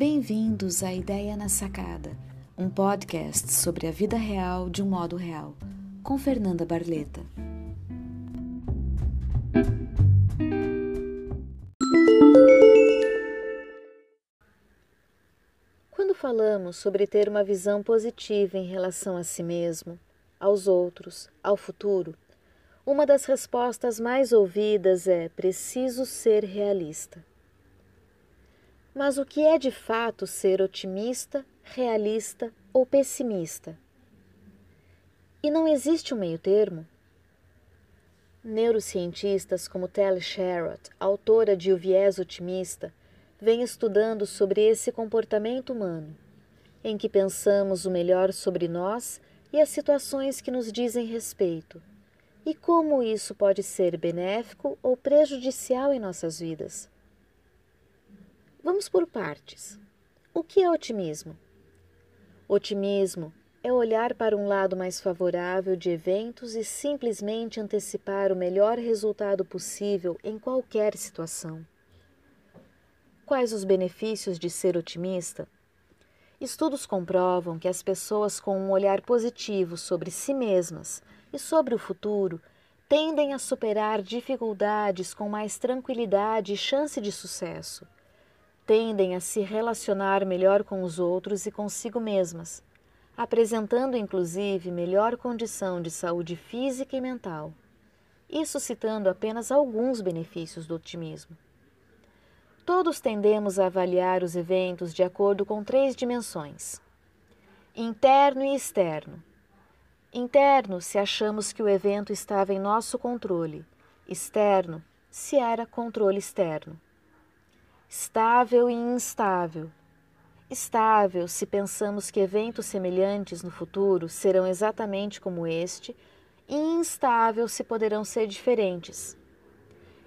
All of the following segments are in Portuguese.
Bem-vindos à Ideia na Sacada, um podcast sobre a vida real de um modo real, com Fernanda Barleta. Quando falamos sobre ter uma visão positiva em relação a si mesmo, aos outros, ao futuro, uma das respostas mais ouvidas é preciso ser realista. Mas o que é de fato ser otimista, realista ou pessimista? E não existe um meio-termo? Neurocientistas como Telly Sherrod, autora de O Viés Otimista, vêm estudando sobre esse comportamento humano, em que pensamos o melhor sobre nós e as situações que nos dizem respeito, e como isso pode ser benéfico ou prejudicial em nossas vidas. Vamos por partes. O que é otimismo? Otimismo é olhar para um lado mais favorável de eventos e simplesmente antecipar o melhor resultado possível em qualquer situação. Quais os benefícios de ser otimista? Estudos comprovam que as pessoas com um olhar positivo sobre si mesmas e sobre o futuro tendem a superar dificuldades com mais tranquilidade e chance de sucesso tendem a se relacionar melhor com os outros e consigo mesmas, apresentando inclusive melhor condição de saúde física e mental. Isso citando apenas alguns benefícios do otimismo. Todos tendemos a avaliar os eventos de acordo com três dimensões: interno e externo. Interno, se achamos que o evento estava em nosso controle, externo, se era controle externo estável e instável. Estável se pensamos que eventos semelhantes no futuro serão exatamente como este, e instável se poderão ser diferentes.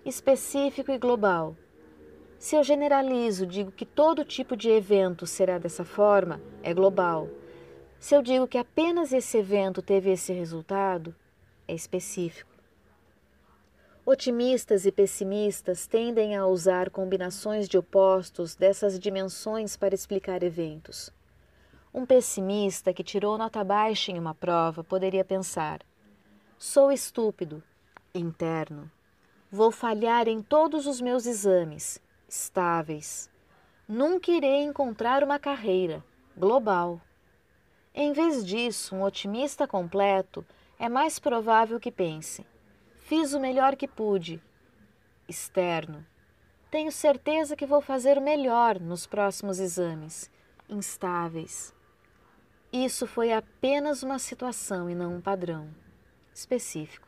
Específico e global. Se eu generalizo, digo que todo tipo de evento será dessa forma, é global. Se eu digo que apenas esse evento teve esse resultado, é específico. Otimistas e pessimistas tendem a usar combinações de opostos dessas dimensões para explicar eventos. Um pessimista que tirou nota baixa em uma prova poderia pensar: sou estúpido, interno. Vou falhar em todos os meus exames, estáveis. Nunca irei encontrar uma carreira, global. Em vez disso, um otimista completo é mais provável que pense: Fiz o melhor que pude. Externo. Tenho certeza que vou fazer o melhor nos próximos exames. Instáveis. Isso foi apenas uma situação e não um padrão específico.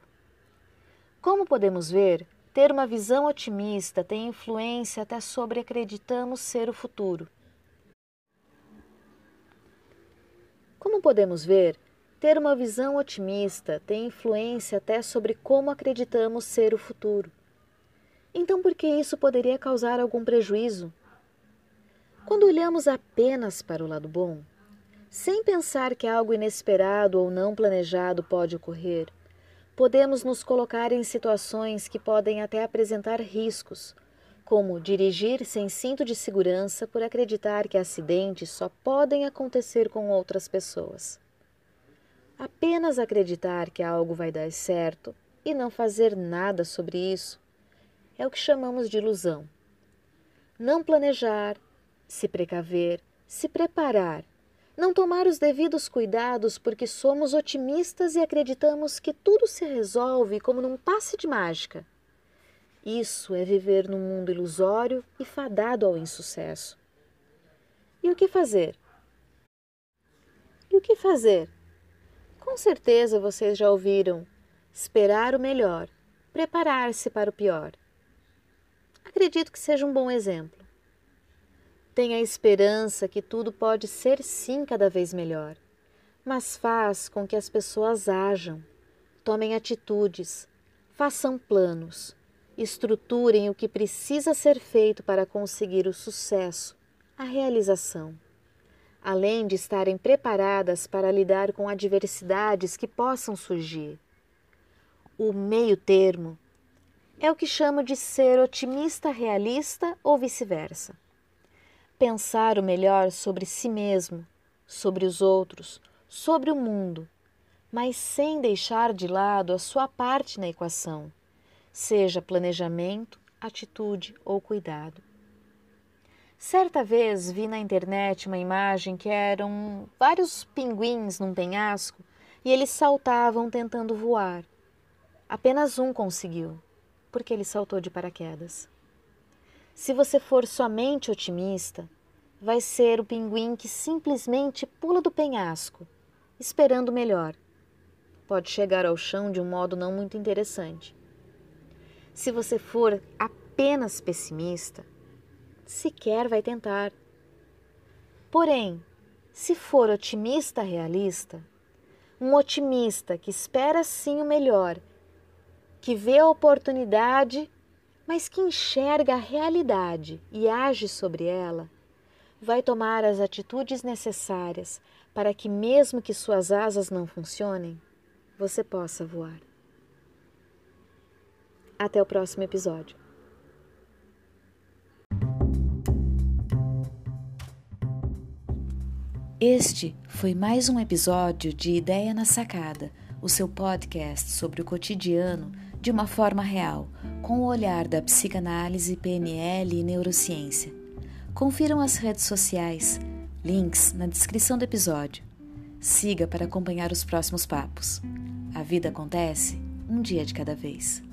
Como podemos ver, ter uma visão otimista tem influência até sobre acreditamos ser o futuro. Como podemos ver, ter uma visão otimista tem influência até sobre como acreditamos ser o futuro. Então, por que isso poderia causar algum prejuízo? Quando olhamos apenas para o lado bom, sem pensar que algo inesperado ou não planejado pode ocorrer, podemos nos colocar em situações que podem até apresentar riscos, como dirigir sem cinto de segurança por acreditar que acidentes só podem acontecer com outras pessoas. Apenas acreditar que algo vai dar certo e não fazer nada sobre isso é o que chamamos de ilusão. Não planejar, se precaver, se preparar, não tomar os devidos cuidados porque somos otimistas e acreditamos que tudo se resolve como num passe de mágica. Isso é viver num mundo ilusório e fadado ao insucesso. E o que fazer? E o que fazer? Com certeza vocês já ouviram esperar o melhor, preparar-se para o pior. Acredito que seja um bom exemplo. Tenha esperança que tudo pode ser sim cada vez melhor, mas faz com que as pessoas ajam, tomem atitudes, façam planos, estruturem o que precisa ser feito para conseguir o sucesso, a realização além de estarem preparadas para lidar com adversidades que possam surgir. O meio-termo é o que chamo de ser otimista realista ou vice-versa. pensar o melhor sobre si mesmo, sobre os outros, sobre o mundo, mas sem deixar de lado a sua parte na equação, seja planejamento, atitude ou cuidado. Certa vez vi na internet uma imagem que eram vários pinguins num penhasco e eles saltavam tentando voar. Apenas um conseguiu, porque ele saltou de paraquedas. Se você for somente otimista, vai ser o pinguim que simplesmente pula do penhasco, esperando melhor. Pode chegar ao chão de um modo não muito interessante. Se você for apenas pessimista, sequer vai tentar. Porém, se for otimista realista, um otimista que espera sim o melhor, que vê a oportunidade, mas que enxerga a realidade e age sobre ela, vai tomar as atitudes necessárias para que, mesmo que suas asas não funcionem, você possa voar. Até o próximo episódio. Este foi mais um episódio de Ideia na Sacada, o seu podcast sobre o cotidiano de uma forma real, com o olhar da psicanálise, PNL e neurociência. Confiram as redes sociais, links na descrição do episódio. Siga para acompanhar os próximos papos. A vida acontece um dia de cada vez.